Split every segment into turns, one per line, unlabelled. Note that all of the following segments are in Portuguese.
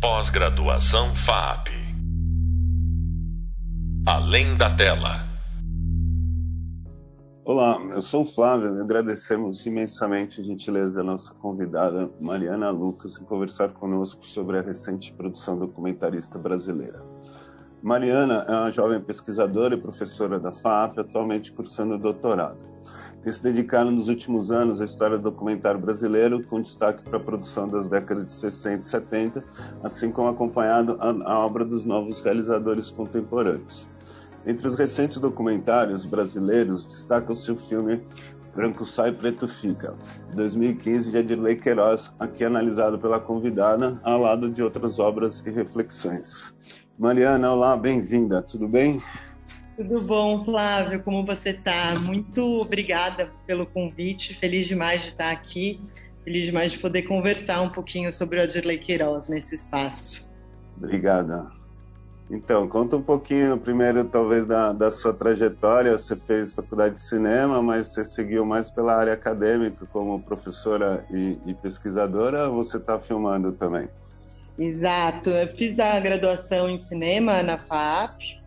Pós-graduação FAP. Além da tela.
Olá, eu sou o Flávio e agradecemos imensamente a gentileza da nossa convidada Mariana Lucas em conversar conosco sobre a recente produção documentarista brasileira. Mariana é uma jovem pesquisadora e professora da FAP, atualmente cursando doutorado tem se dedicado nos últimos anos à história do documentário brasileiro, com destaque para a produção das décadas de 60 e 70, assim como acompanhado a, a obra dos novos realizadores contemporâneos. Entre os recentes documentários brasileiros, destaca-se o filme Branco Sai, Preto Fica, 2015, de Adirley Queiroz, aqui analisado pela convidada, ao lado de outras obras e reflexões. Mariana, olá, bem-vinda, tudo bem?
Tudo bom, Flávio? Como você está? Muito obrigada pelo convite. Feliz demais de estar aqui. Feliz demais de poder conversar um pouquinho sobre o Adirley Queiroz nesse espaço.
Obrigada. Então, conta um pouquinho primeiro, talvez, da, da sua trajetória. Você fez faculdade de cinema, mas você seguiu mais pela área acadêmica como professora e, e pesquisadora, ou você está filmando também?
Exato. Eu fiz a graduação em cinema na FAP,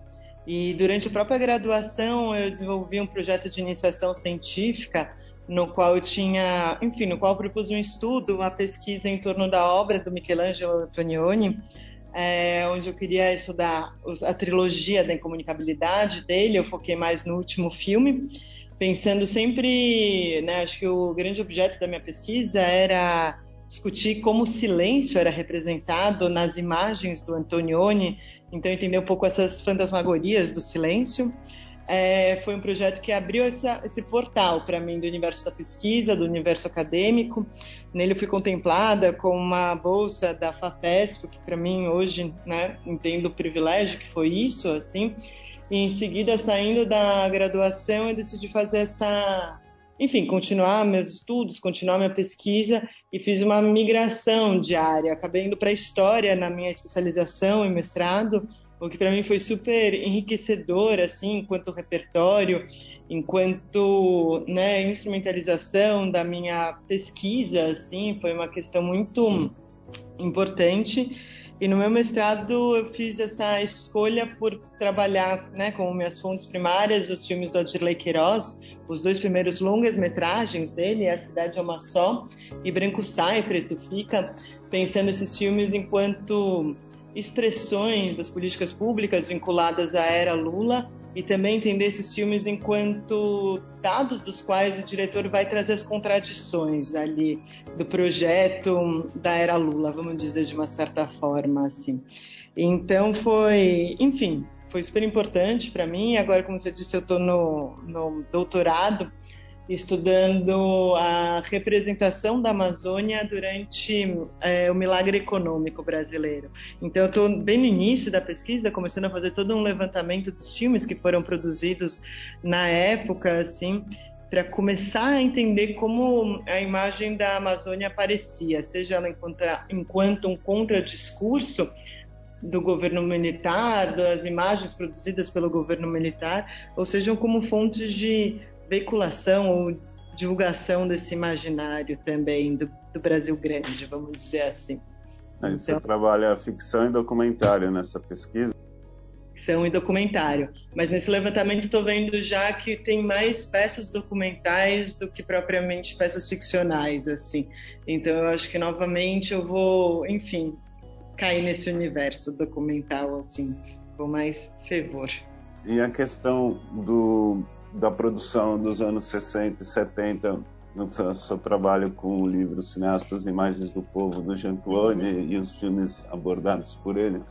e durante a própria graduação eu desenvolvi um projeto de iniciação científica no qual eu tinha, enfim, no qual propus um estudo, uma pesquisa em torno da obra do Michelangelo Antonioni, é, onde eu queria estudar a trilogia da incomunicabilidade dele. Eu foquei mais no último filme, pensando sempre, né, acho que o grande objeto da minha pesquisa era discutir como o silêncio era representado nas imagens do Antonioni, então entender um pouco essas fantasmagorias do silêncio. É, foi um projeto que abriu essa, esse portal para mim do universo da pesquisa, do universo acadêmico. Nele eu fui contemplada com uma bolsa da FAPESP, que para mim hoje, né, entendo o privilégio que foi isso, assim. E em seguida, saindo da graduação, eu decidi fazer essa enfim, continuar meus estudos, continuar minha pesquisa e fiz uma migração diária. Acabei indo para história na minha especialização e mestrado, o que para mim foi super enriquecedor, assim, enquanto repertório, enquanto né, instrumentalização da minha pesquisa, assim, foi uma questão muito importante. E no meu mestrado eu fiz essa escolha por trabalhar né, com minhas fontes primárias os filmes do Adirley Queiroz, os dois primeiros longas metragens dele, A Cidade é uma Só e Branco Sai, Preto Fica, pensando esses filmes enquanto expressões das políticas públicas vinculadas à era Lula e também entender esses filmes enquanto dados dos quais o diretor vai trazer as contradições ali do projeto da era Lula, vamos dizer de uma certa forma assim. Então foi, enfim, foi super importante para mim. Agora, como você disse, eu estou no, no doutorado estudando a representação da Amazônia durante é, o milagre econômico brasileiro. Então, eu estou bem no início da pesquisa, começando a fazer todo um levantamento dos filmes que foram produzidos na época, assim, para começar a entender como a imagem da Amazônia aparecia, seja ela enquanto, enquanto um contradiscurso do governo militar, das imagens produzidas pelo governo militar, ou sejam como fontes de veiculação ou divulgação desse imaginário também do, do Brasil grande, vamos dizer assim.
Aí você então, trabalha ficção e documentário nessa pesquisa?
Ficção e documentário. Mas nesse levantamento estou vendo já que tem mais peças documentais do que propriamente peças ficcionais, assim. Então eu acho que novamente eu vou, enfim, cair nesse universo documental, assim, com mais fervor.
E a questão do da produção dos anos 60 e 70 no seu trabalho com o livro Cineastas Imagens do Povo do Jean-Claude e os filmes abordados por ele.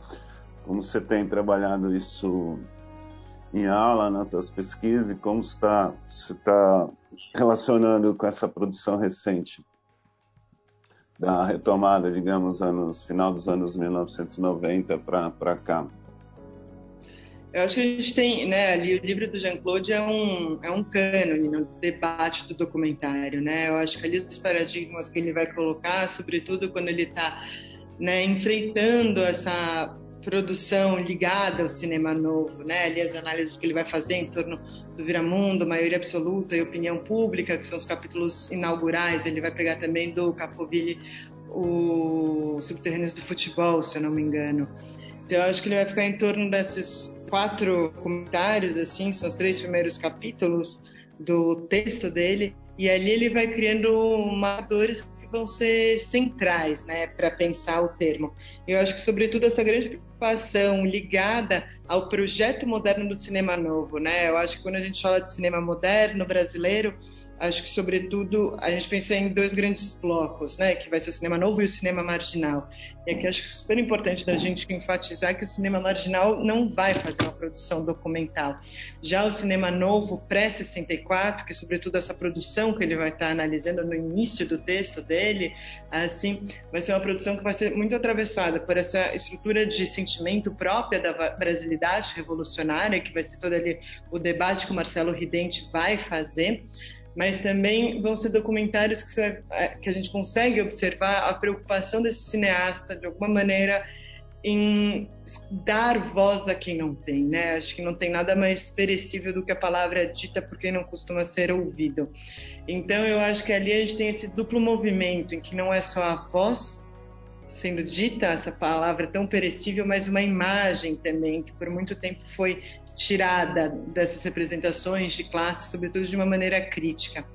Como você tem trabalhado isso em aula, nas suas pesquisas e como está se está relacionando com essa produção recente da retomada, digamos, anos final dos anos 1990 para cá?
Eu acho que a gente tem, né, ali o livro do Jean-Claude é um, é um cânone no debate do documentário, né? Eu acho que ali os paradigmas que ele vai colocar, sobretudo quando ele está né, enfrentando essa produção ligada ao cinema novo, né? Ali as análises que ele vai fazer em torno do Viramundo, maioria absoluta e opinião pública, que são os capítulos inaugurais. Ele vai pegar também do Capoville o Subterrâneos do Futebol, se eu não me engano. Então, eu acho que ele vai ficar em torno desses quatro comentários, assim, são os três primeiros capítulos do texto dele, e ali ele vai criando marcadores que vão ser centrais, né, para pensar o termo. Eu acho que, sobretudo, essa grande preocupação ligada ao projeto moderno do cinema novo, né? Eu acho que quando a gente fala de cinema moderno brasileiro, acho que, sobretudo, a gente pensa em dois grandes blocos, né? Que vai ser o cinema novo e o cinema marginal. E aqui acho que é super importante da gente enfatizar que o cinema marginal não vai fazer uma produção documental. Já o cinema novo, pré-64, que sobretudo essa produção que ele vai estar analisando no início do texto dele, assim, vai ser uma produção que vai ser muito atravessada por essa estrutura de sentimento própria da brasilidade revolucionária, que vai ser todo ali o debate que o Marcelo Ridente vai fazer, mas também vão ser documentários que, vai, é, que, a gente consegue observar a preocupação desse cineasta, de alguma maneira, em dar voz a quem não tem, né? Acho que não tem nada mais perecível do que a palavra dita por quem não costuma ser ouvido. Então, eu acho que ali a gente tem esse duplo movimento, em que não é só a voz sendo dita, essa palavra tão perecível, mas uma imagem também, que por muito tempo foi tirada dessas representações de classe, sobretudo de uma maneira crítica.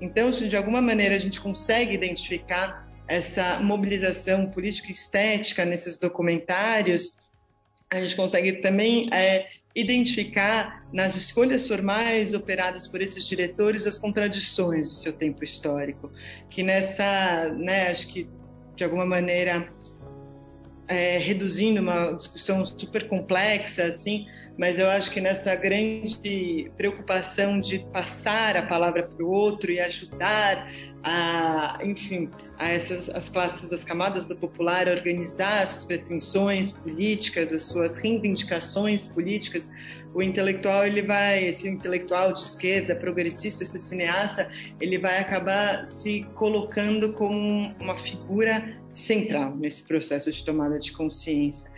Então, se de alguma maneira a gente consegue identificar essa mobilização política estética nesses documentários, a gente consegue também é, identificar nas escolhas formais operadas por esses diretores as contradições do seu tempo histórico, que nessa, né, acho que de alguma maneira é, reduzindo uma discussão super complexa, assim, mas eu acho que nessa grande preocupação de passar a palavra para o outro e ajudar a, enfim, a essas as classes, as camadas do popular a organizar as suas pretensões políticas, as suas reivindicações políticas, o intelectual ele vai, esse intelectual de esquerda, progressista, esse cineasta, ele vai acabar se colocando como uma figura central nesse processo de tomada de consciência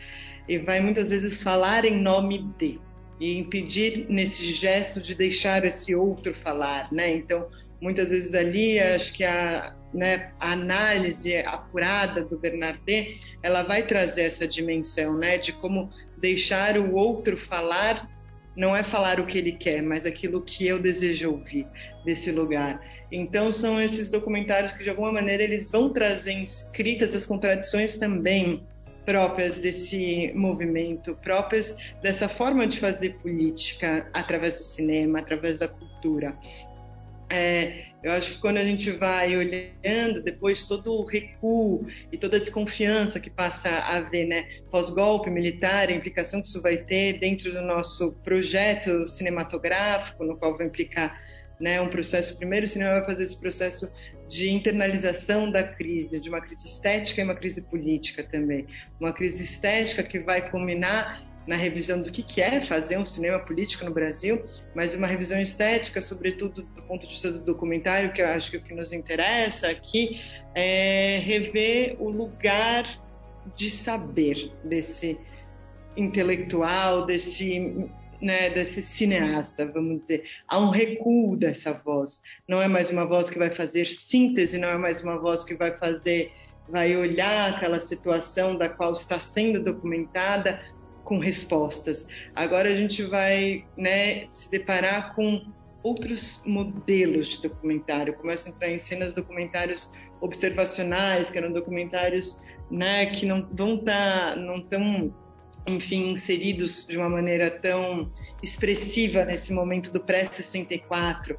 e vai muitas vezes falar em nome de e impedir nesse gesto de deixar esse outro falar, né? Então, muitas vezes ali, acho que a, né, a análise apurada do Bernardet, ela vai trazer essa dimensão, né, de como deixar o outro falar não é falar o que ele quer, mas aquilo que eu desejo ouvir desse lugar. Então são esses documentários que de alguma maneira eles vão trazer escritas as contradições também próprias desse movimento, próprias dessa forma de fazer política através do cinema, através da cultura. É, eu acho que quando a gente vai olhando depois todo o recuo e toda a desconfiança que passa a haver, né, pós-golpe militar, a implicação que isso vai ter dentro do nosso projeto cinematográfico, no qual vai implicar né, um processo. Primeiro, o cinema vai fazer esse processo de internalização da crise, de uma crise estética e uma crise política também. Uma crise estética que vai culminar na revisão do que, é fazer um cinema político no Brasil, mas uma revisão estética, sobretudo do ponto de vista do documentário, que eu acho que é o que nos interessa aqui é rever o lugar de saber desse intelectual, desse né, desse cineasta, vamos dizer. Há um recuo dessa voz. Não é mais uma voz que vai fazer síntese, não é mais uma voz que vai fazer, vai olhar aquela situação da qual está sendo documentada com respostas. Agora a gente vai né, se deparar com outros modelos de documentário. Começam a entrar em cenas documentários observacionais, que eram documentários né, que não vão tá, não tão enfim, inseridos de uma maneira tão expressiva nesse momento do pré-64.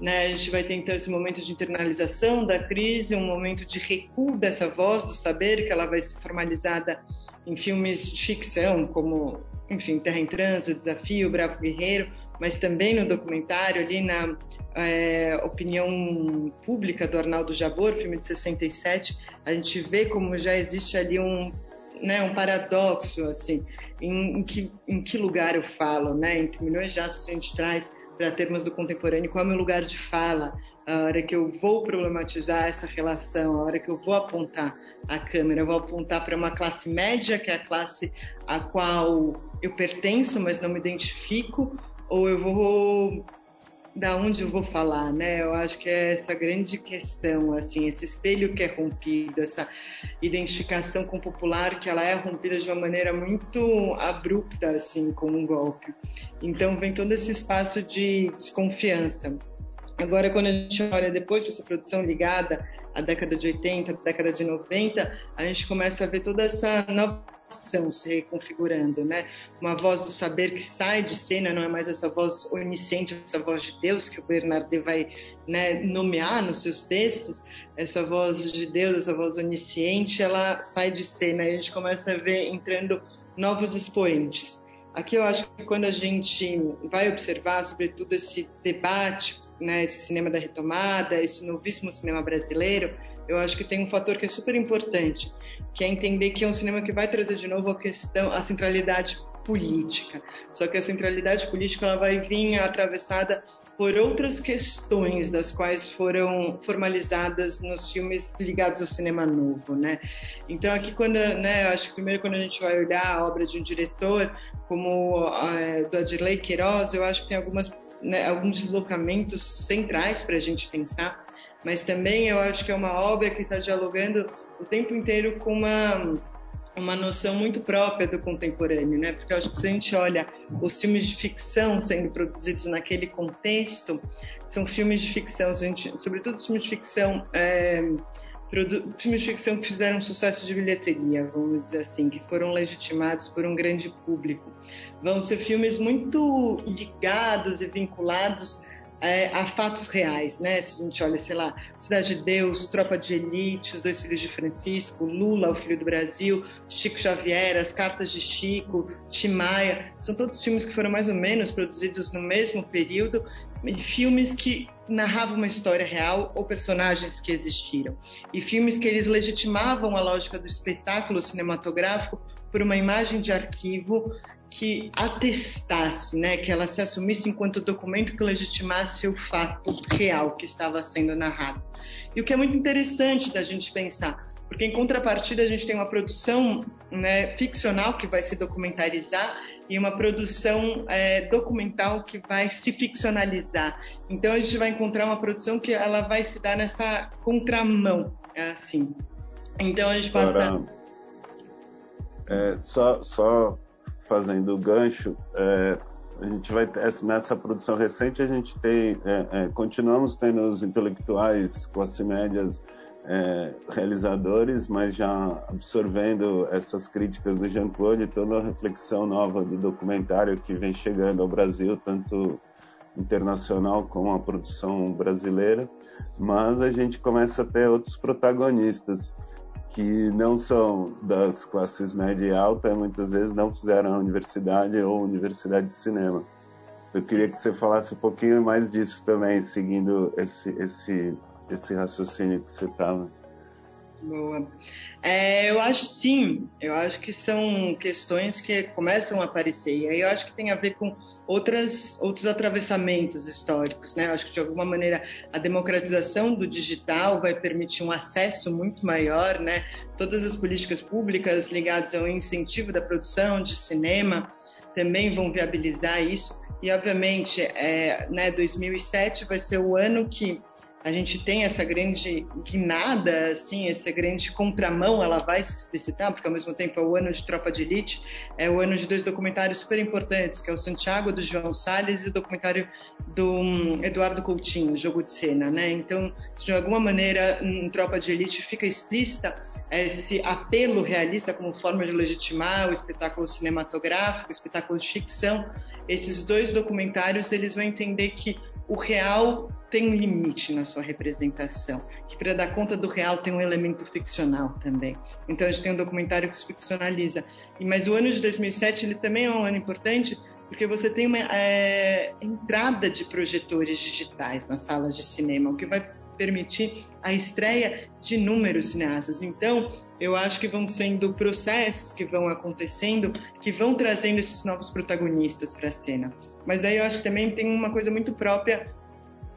Né? A gente vai ter então esse momento de internalização da crise, um momento de recuo dessa voz do saber, que ela vai ser formalizada em filmes de ficção, como, enfim, Terra em Trânsito, Desafio, Bravo Guerreiro, mas também no documentário, ali na é, opinião pública do Arnaldo Jabor, filme de 67, a gente vê como já existe ali um né, um paradoxo, assim, em, em, que, em que lugar eu falo, né, entre milhões de aços a gente traz para termos do contemporâneo, qual é o meu lugar de fala, a hora que eu vou problematizar essa relação, a hora que eu vou apontar a câmera, eu vou apontar para uma classe média, que é a classe a qual eu pertenço, mas não me identifico, ou eu vou da onde eu vou falar, né? Eu acho que é essa grande questão, assim, esse espelho que é rompido, essa identificação com o popular que ela é rompida de uma maneira muito abrupta, assim, com um golpe. Então vem todo esse espaço de desconfiança. Agora, quando a gente olha depois para essa produção ligada à década de 80, década de 90, a gente começa a ver toda essa nova se reconfigurando, né? Uma voz do saber que sai de cena, não é mais essa voz onisciente, essa voz de Deus que o Bernardet vai né, nomear nos seus textos. Essa voz de Deus, essa voz onisciente, ela sai de cena e a gente começa a ver entrando novos expoentes. Aqui eu acho que quando a gente vai observar, sobretudo esse debate, né, esse cinema da retomada, esse novíssimo cinema brasileiro, eu acho que tem um fator que é super importante, que é entender que é um cinema que vai trazer de novo a questão, a centralidade política. Só que a centralidade política ela vai vir atravessada por outras questões das quais foram formalizadas nos filmes ligados ao cinema novo, né? Então aqui quando, né, acho que primeiro quando a gente vai olhar a obra de um diretor como é, do Adirley Queiroz, eu acho que tem algumas, né, alguns deslocamentos centrais para a gente pensar mas também eu acho que é uma obra que está dialogando o tempo inteiro com uma uma noção muito própria do contemporâneo, né? Porque eu acho que se a gente olha os filmes de ficção sendo produzidos naquele contexto, são filmes de ficção, gente, sobretudo filmes de ficção, é, filmes de ficção que fizeram sucesso de bilheteria, vamos dizer assim, que foram legitimados por um grande público. Vão ser filmes muito ligados e vinculados é, a fatos reais, né? Se a gente olha, sei lá, Cidade de Deus, Tropa de Elite, Os Dois Filhos de Francisco, Lula, O Filho do Brasil, Chico Xavier, As Cartas de Chico, Timaya, são todos filmes que foram mais ou menos produzidos no mesmo período, filmes que narravam uma história real ou personagens que existiram, e filmes que eles legitimavam a lógica do espetáculo cinematográfico por uma imagem de arquivo que atestasse, né, que ela se assumisse enquanto documento que legitimasse o fato real que estava sendo narrado. E o que é muito interessante da gente pensar, porque em contrapartida a gente tem uma produção né, ficcional que vai se documentarizar e uma produção é, documental que vai se ficcionalizar. Então a gente vai encontrar uma produção que ela vai se dar nessa contramão, é assim. Então a gente passa.
É, só, só fazendo o gancho, é, a gente vai nessa produção recente a gente tem é, é, continuamos tendo os intelectuais classe médias é, realizadores, mas já absorvendo essas críticas do Jean Claude, toda a reflexão nova do documentário que vem chegando ao Brasil, tanto internacional como a produção brasileira, mas a gente começa a ter outros protagonistas que não são das classes média e alta, muitas vezes não fizeram a universidade ou universidade de cinema. Eu queria que você falasse um pouquinho mais disso também, seguindo esse, esse, esse raciocínio que você estava.
Boa. É, eu acho sim, eu acho que são questões que começam a aparecer, e aí eu acho que tem a ver com outras, outros atravessamentos históricos, né? Eu acho que de alguma maneira a democratização do digital vai permitir um acesso muito maior, né? Todas as políticas públicas ligadas ao incentivo da produção de cinema também vão viabilizar isso, e obviamente, é, né, 2007 vai ser o ano que a gente tem essa grande guinada, assim, essa grande contramão, ela vai se explicitar, porque ao mesmo tempo é o ano de Tropa de Elite, é o ano de dois documentários super importantes, que é o Santiago, do João Salles, e o documentário do hum, Eduardo Coutinho, Jogo de Cena, né? Então, de alguma maneira, em Tropa de Elite fica explícita esse apelo realista como forma de legitimar o espetáculo cinematográfico, o espetáculo de ficção. Esses dois documentários, eles vão entender que o real tem um limite na sua representação, que para dar conta do real tem um elemento ficcional também. Então a gente tem um documentário que se ficcionaliza. Mas o ano de 2007 ele também é um ano importante porque você tem uma é, entrada de projetores digitais nas salas de cinema, o que vai permitir a estreia de inúmeros cineastas. Então, eu acho que vão sendo processos que vão acontecendo, que vão trazendo esses novos protagonistas para a cena. Mas aí eu acho que também tem uma coisa muito própria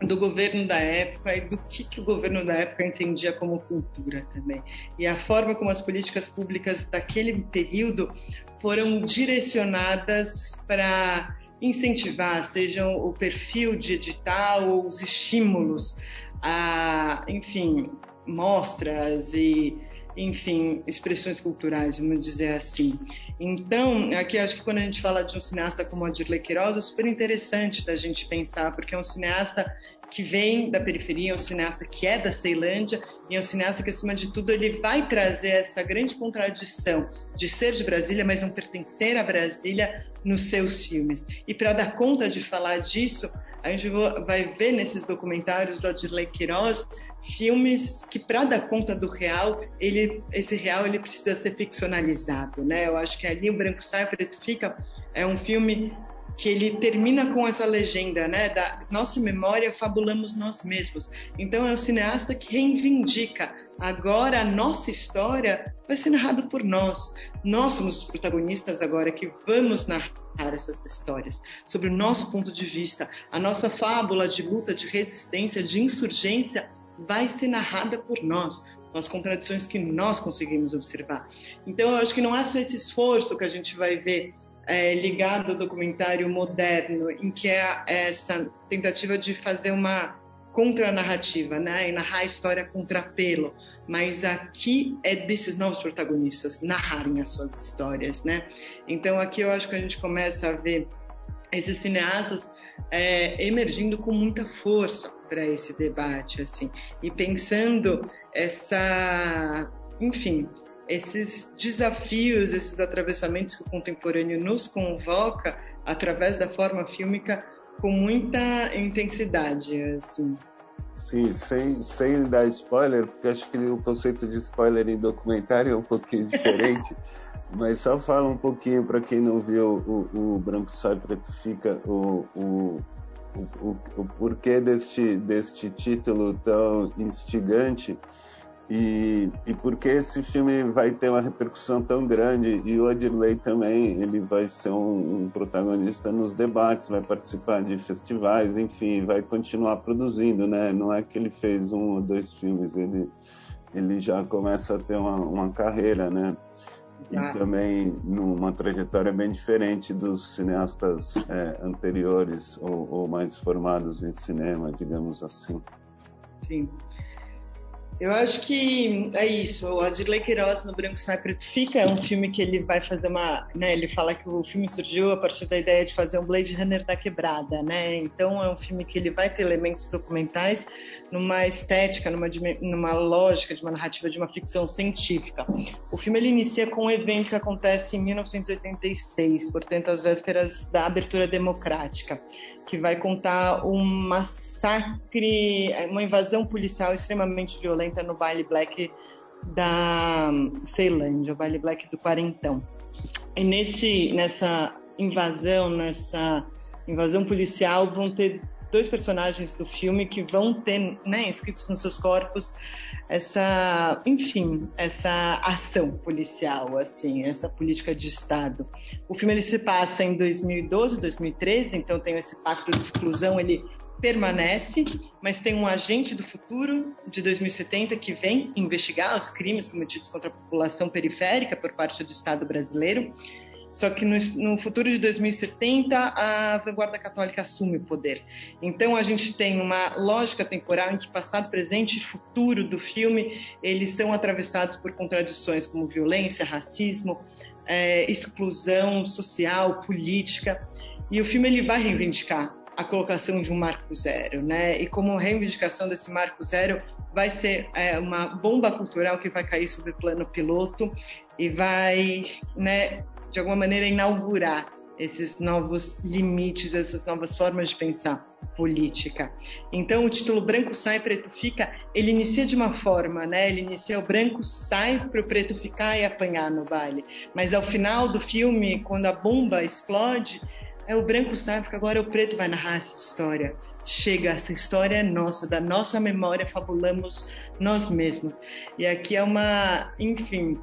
do governo da época e do que, que o governo da época entendia como cultura também. E a forma como as políticas públicas daquele período foram direcionadas para incentivar, sejam o perfil de edital ou os estímulos a, enfim, mostras e enfim, expressões culturais, vamos dizer assim. Então, aqui acho que quando a gente fala de um cineasta como Adirley Queiroz, é super interessante da gente pensar, porque é um cineasta que vem da periferia, é um cineasta que é da Ceilândia e é um cineasta que, acima de tudo, ele vai trazer essa grande contradição de ser de Brasília, mas não pertencer a Brasília nos seus filmes. E para dar conta de falar disso, a gente vai ver nesses documentários do Adirley Queiroz filmes que para dar conta do real, ele, esse real ele precisa ser ficcionalizado, né? Eu acho que ali o Branco Sai, Preto Fica é um filme que ele termina com essa legenda, né? Da nossa memória fabulamos nós mesmos. Então é um cineasta que reivindica agora a nossa história vai ser narrada por nós. Nós somos os protagonistas agora que vamos narrar essas histórias sobre o nosso ponto de vista, a nossa fábula de luta, de resistência, de insurgência vai ser narrada por nós, com as contradições que nós conseguimos observar. Então, eu acho que não é só esse esforço que a gente vai ver é, ligado ao documentário moderno, em que é essa tentativa de fazer uma contranarrativa, né, e narrar a história contrapelo, mas aqui é desses novos protagonistas narrarem as suas histórias, né? Então aqui eu acho que a gente começa a ver esses cineastas é, emergindo com muita força para esse debate, assim, e pensando essa, enfim, esses desafios, esses atravessamentos que o contemporâneo nos convoca através da forma fílmica com muita intensidade, assim.
Sim, sem, sem dar spoiler, porque acho que o conceito de spoiler em documentário é um pouquinho diferente. Mas só fala um pouquinho para quem não viu o, o Branco Sai Preto Fica, o, o, o, o, porquê deste, deste título tão instigante e, e porque esse filme vai ter uma repercussão tão grande e o Adirley também ele vai ser um, um protagonista nos debates, vai participar de festivais, enfim, vai continuar produzindo, né? Não é que ele fez um ou dois filmes, ele, ele já começa a ter uma, uma carreira, né? e ah. também numa trajetória bem diferente dos cineastas é, anteriores ou, ou, mais formados em cinema, digamos assim.
Sim. Eu acho que é isso. O Adirley Queiroz no Branco Sai Preto Fica é um filme que ele vai fazer uma, né? Ele fala que o filme surgiu a partir da ideia de fazer um Blade Runner da quebrada, né? Então é um filme que ele vai ter elementos documentais numa estética, numa, numa lógica de uma narrativa de uma ficção científica. O filme ele inicia com um evento que acontece em 1986, portanto às vésperas da abertura democrática que vai contar um massacre, uma invasão policial extremamente violenta no baile black da Ceilândia, o baile black do Quarentão. E nesse, nessa invasão, nessa invasão policial, vão ter dois personagens do filme que vão ter né, escritos nos seus corpos essa, enfim, essa ação policial, assim, essa política de Estado. O filme ele se passa em 2012, 2013, então tem esse pacto de exclusão, ele permanece, mas tem um agente do futuro de 2070 que vem investigar os crimes cometidos contra a população periférica por parte do Estado brasileiro. Só que no, no, futuro de 2070, a vanguarda católica assume o poder. Então a gente tem uma lógica temporal em que passado, presente e futuro do filme eles são atravessados por contradições como violência, racismo, é, exclusão social, política. E o filme ele vai reivindicar a colocação de um marco zero, né? E como reivindicação desse marco zero vai ser é, uma bomba cultural que vai cair sobre o plano piloto e vai, né, de alguma maneira, inaugurar esses novos limites, essas novas formas de pensar política. Então, o título Branco Sai, Preto Fica, ele inicia de uma forma, né? Ele inicia o branco sai para o preto ficar e apanhar no baile. Mas ao final do filme, quando a bomba explode, é o branco sai porque agora o preto vai narrar essa história. Chega, essa história é nossa, da nossa memória fabulamos nós mesmos. E aqui é uma, enfim,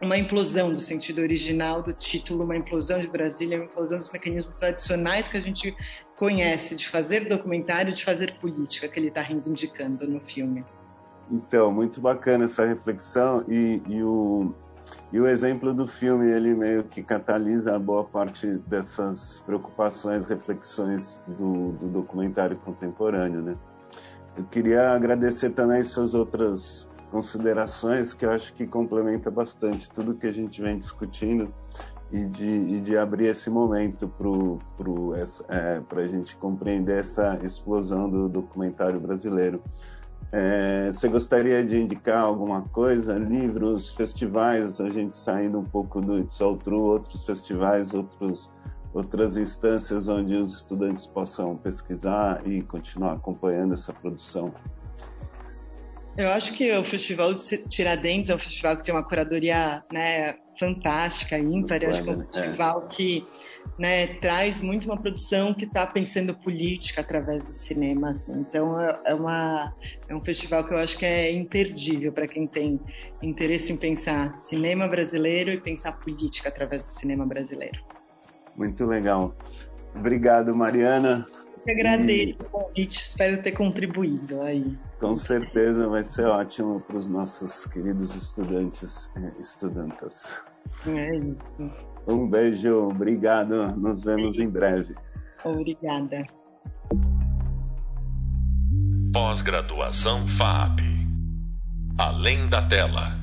uma implosão do sentido original do título, uma implosão de Brasília, uma implosão dos mecanismos tradicionais que a gente conhece de fazer documentário, de fazer política, que ele está reivindicando no filme.
Então, muito bacana essa reflexão e, e o, E o exemplo do filme, ele meio que catalisa boa parte dessas preocupações, reflexões do, do documentário contemporâneo, né? Eu queria agradecer também suas outras considerações, que eu acho que complementa bastante tudo que a gente vem discutindo e de, e de abrir esse momento para é, a gente compreender essa explosão do documentário brasileiro. É, você gostaria de indicar alguma coisa? Livros, festivais, a gente saindo um pouco do It's All True, outros festivais, outros, outras instâncias onde os estudantes possam pesquisar e continuar acompanhando essa produção?
Eu acho que o Festival de Tiradentes é um festival que tem uma curadoria né, fantástica, ímpar. Eu acho que é um festival é. que né, traz muito uma produção que está pensando política através do cinema. Assim. Então é, é, uma, é um festival que eu acho que é imperdível para quem tem interesse em pensar cinema brasileiro e pensar política através do cinema brasileiro.
Muito legal. Obrigado, Mariana
que agradeço e... o convite, espero ter contribuído aí.
Com certeza vai ser ótimo para os nossos queridos estudantes e estudantas.
É isso.
Um beijo, obrigado, nos vemos em breve.
Obrigada.
Pós-graduação FAP. Além da tela.